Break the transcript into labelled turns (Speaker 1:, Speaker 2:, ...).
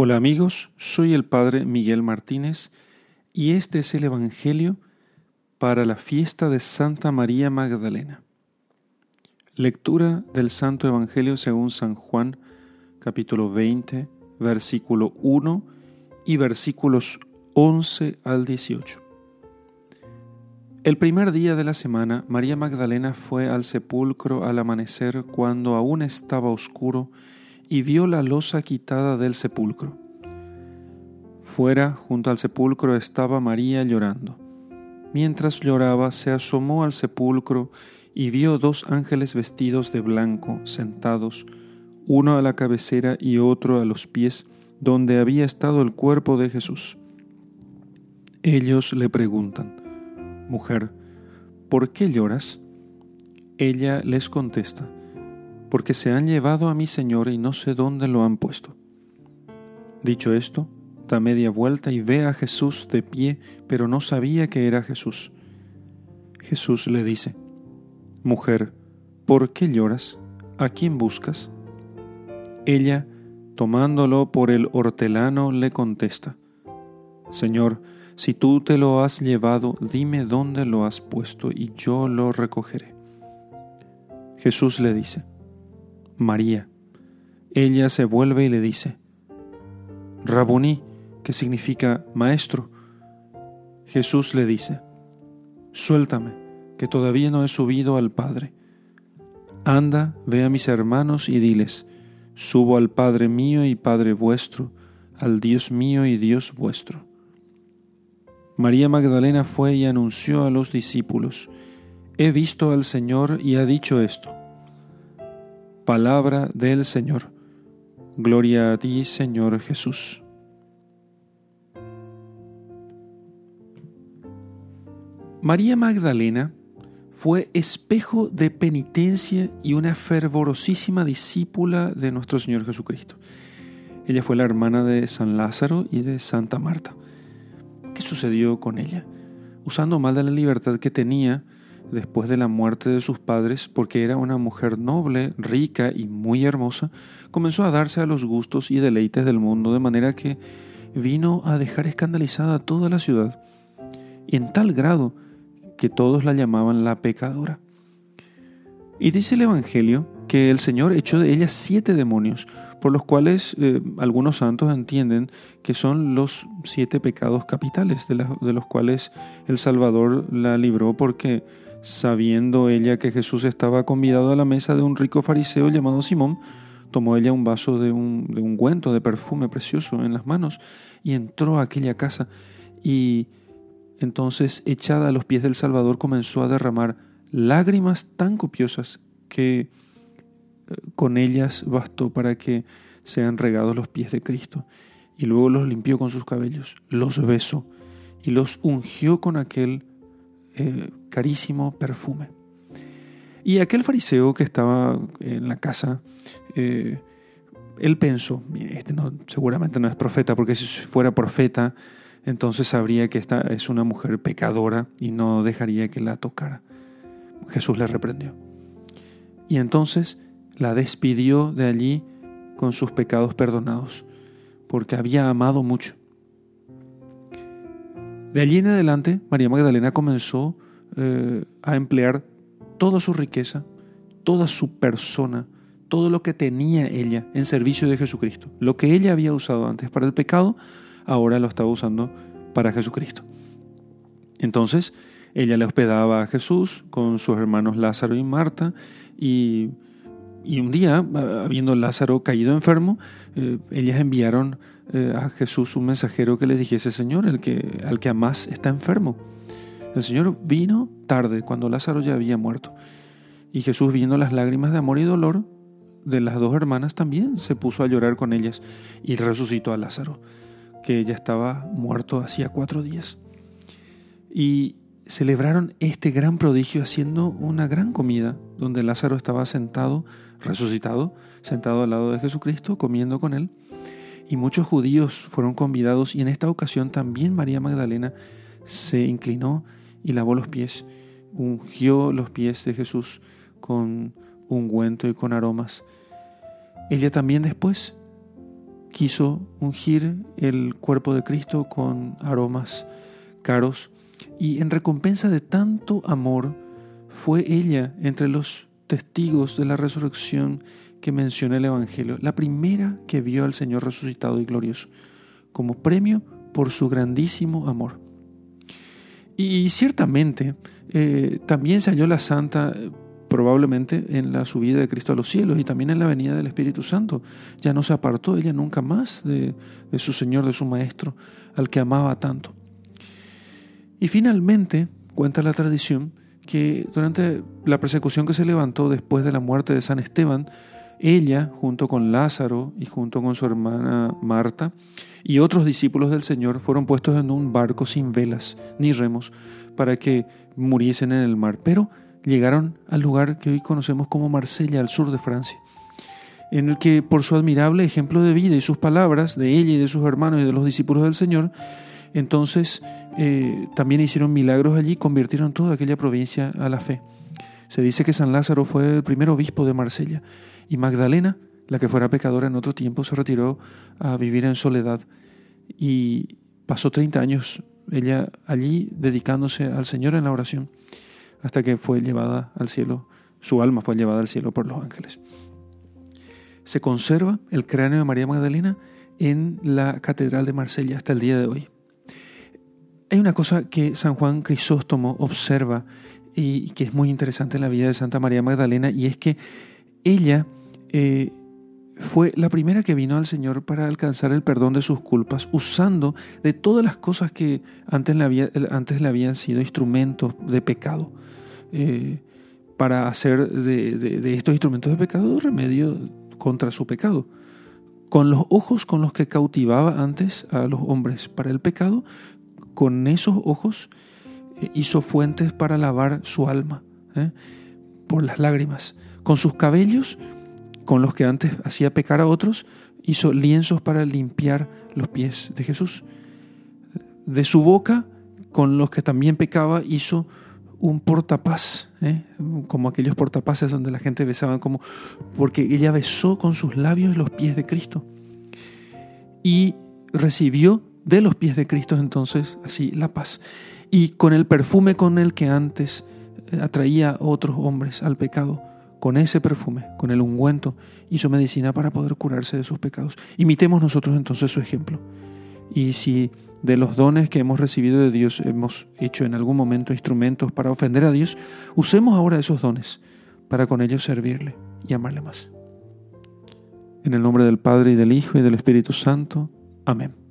Speaker 1: Hola amigos, soy el Padre Miguel Martínez y este es el Evangelio para la fiesta de Santa María Magdalena. Lectura del Santo Evangelio según San Juan, capítulo 20, versículo 1 y versículos 11 al 18. El primer día de la semana, María Magdalena fue al sepulcro al amanecer cuando aún estaba oscuro vio la losa quitada del sepulcro. Fuera, junto al sepulcro, estaba María llorando. Mientras lloraba, se asomó al sepulcro y vio dos ángeles vestidos de blanco, sentados, uno a la cabecera y otro a los pies, donde había estado el cuerpo de Jesús. Ellos le preguntan, Mujer, ¿por qué lloras? Ella les contesta, porque se han llevado a mi Señor y no sé dónde lo han puesto. Dicho esto, da media vuelta y ve a Jesús de pie, pero no sabía que era Jesús. Jesús le dice, Mujer, ¿por qué lloras? ¿A quién buscas? Ella, tomándolo por el hortelano, le contesta, Señor, si tú te lo has llevado, dime dónde lo has puesto y yo lo recogeré. Jesús le dice, María. Ella se vuelve y le dice, Rabuní, que significa maestro. Jesús le dice, Suéltame, que todavía no he subido al Padre. Anda, ve a mis hermanos y diles, Subo al Padre mío y Padre vuestro, al Dios mío y Dios vuestro. María Magdalena fue y anunció a los discípulos, He visto al Señor y ha dicho esto. Palabra del Señor. Gloria a ti, Señor Jesús. María Magdalena fue espejo de penitencia y una fervorosísima discípula de nuestro Señor Jesucristo. Ella fue la hermana de San Lázaro y de Santa Marta. ¿Qué sucedió con ella? Usando mal de la libertad que tenía, después de la muerte de sus padres, porque era una mujer noble, rica y muy hermosa, comenzó a darse a los gustos y deleites del mundo, de manera que vino a dejar escandalizada toda la ciudad, y en tal grado que todos la llamaban la pecadora. Y dice el Evangelio que el Señor echó de ella siete demonios, por los cuales eh, algunos santos entienden que son los siete pecados capitales, de, de los cuales el Salvador la libró porque Sabiendo ella que Jesús estaba convidado a la mesa de un rico fariseo llamado Simón, tomó ella un vaso de un, de ungüento, de perfume precioso en las manos, y entró a aquella casa, y entonces, echada a los pies del Salvador, comenzó a derramar lágrimas tan copiosas que eh, con ellas bastó para que sean regados los pies de Cristo. Y luego los limpió con sus cabellos, los besó y los ungió con aquel eh, carísimo perfume. Y aquel fariseo que estaba en la casa, eh, él pensó, este no, seguramente no es profeta, porque si fuera profeta, entonces sabría que esta es una mujer pecadora y no dejaría que la tocara. Jesús le reprendió. Y entonces la despidió de allí con sus pecados perdonados, porque había amado mucho. De allí en adelante, María Magdalena comenzó eh, a emplear toda su riqueza, toda su persona, todo lo que tenía ella en servicio de Jesucristo. Lo que ella había usado antes para el pecado, ahora lo estaba usando para Jesucristo. Entonces, ella le hospedaba a Jesús con sus hermanos Lázaro y Marta y, un día, habiendo Lázaro caído enfermo, eh, ellas enviaron eh, a Jesús un mensajero que le dijese, Señor, el que, al que amás está enfermo. El Señor vino tarde, cuando Lázaro ya había muerto. Y Jesús, viendo las lágrimas de amor y dolor de las dos hermanas, también se puso a llorar con ellas y resucitó a Lázaro, que ya estaba muerto hacía cuatro días. Y celebraron este gran prodigio haciendo una gran comida, donde Lázaro estaba sentado, resucitado, sentado al lado de Jesucristo, comiendo con él y muchos judíos fueron convidados y en esta ocasión también María Magdalena se inclinó y lavó los pies, ungió los pies de Jesús con ungüento y con aromas. Ella también después quiso ungir el cuerpo de Cristo con aromas caros y en recompensa de tanto amor fue ella entre los testigos de la resurrección que menciona el Evangelio, la primera que vio al Señor resucitado y glorioso, como premio por su grandísimo amor. Y ciertamente eh, también se halló la santa probablemente en la subida de Cristo a los cielos y también en la venida del Espíritu Santo. Ya no se apartó ella nunca más de, su Señor, de su Maestro, al que amaba tanto. Y finalmente, cuenta la tradición, que durante la persecución que se levantó después de la muerte de San Esteban, ella, junto con Lázaro y junto con su hermana Marta y otros discípulos del Señor, fueron puestos en un barco sin velas ni remos para que muriesen en el mar. Pero llegaron al lugar que hoy conocemos como Marsella, al sur de Francia, en el que por su admirable ejemplo de vida y sus palabras de ella y de sus hermanos y de los discípulos del Señor, entonces eh, también hicieron milagros allí, convirtieron toda aquella provincia a la fe. Se dice que San Lázaro fue el primer obispo de Marsella y Magdalena, la que fuera pecadora en otro tiempo, se retiró a vivir en soledad y pasó 30 años ella allí dedicándose al Señor en la oración hasta que fue llevada al cielo, su alma fue llevada al cielo por los ángeles. Se conserva el cráneo de María Magdalena en la Catedral de Marsella hasta el día de hoy. Hay una cosa que San Juan Crisóstomo observa y que es muy interesante en la vida de Santa María Magdalena y es que ella eh, fue la primera que vino al Señor para alcanzar el perdón de sus culpas, usando de todas las cosas que antes le, habían sido instrumentos de pecado, eh, para hacer de, estos instrumentos de pecado remedio contra su pecado. Con los ojos con los que cautivaba antes a los hombres para el pecado, con esos ojos eh, hizo fuentes para lavar su alma por las lágrimas. Con sus cabellos con los que antes hacía pecar a otros, hizo lienzos para limpiar los pies de Jesús. De su boca, con los que también pecaba, hizo un portapaz, ¿eh? como aquellos portapaces donde la gente besaba, como porque ella besó con sus labios los pies de Cristo y recibió de los pies de Cristo entonces así la paz. Y con el perfume con el que antes eh, atraía a otros hombres al pecado, con ese perfume, con el ungüento, hizo medicina para poder curarse de sus pecados. Imitemos nosotros entonces su ejemplo. Y si de los dones que hemos recibido de Dios hemos hecho en algún momento instrumentos para ofender a Dios, usemos ahora esos dones para con ellos servirle y amarle más. En el nombre del Padre y del Hijo y del Espíritu Santo. Amén.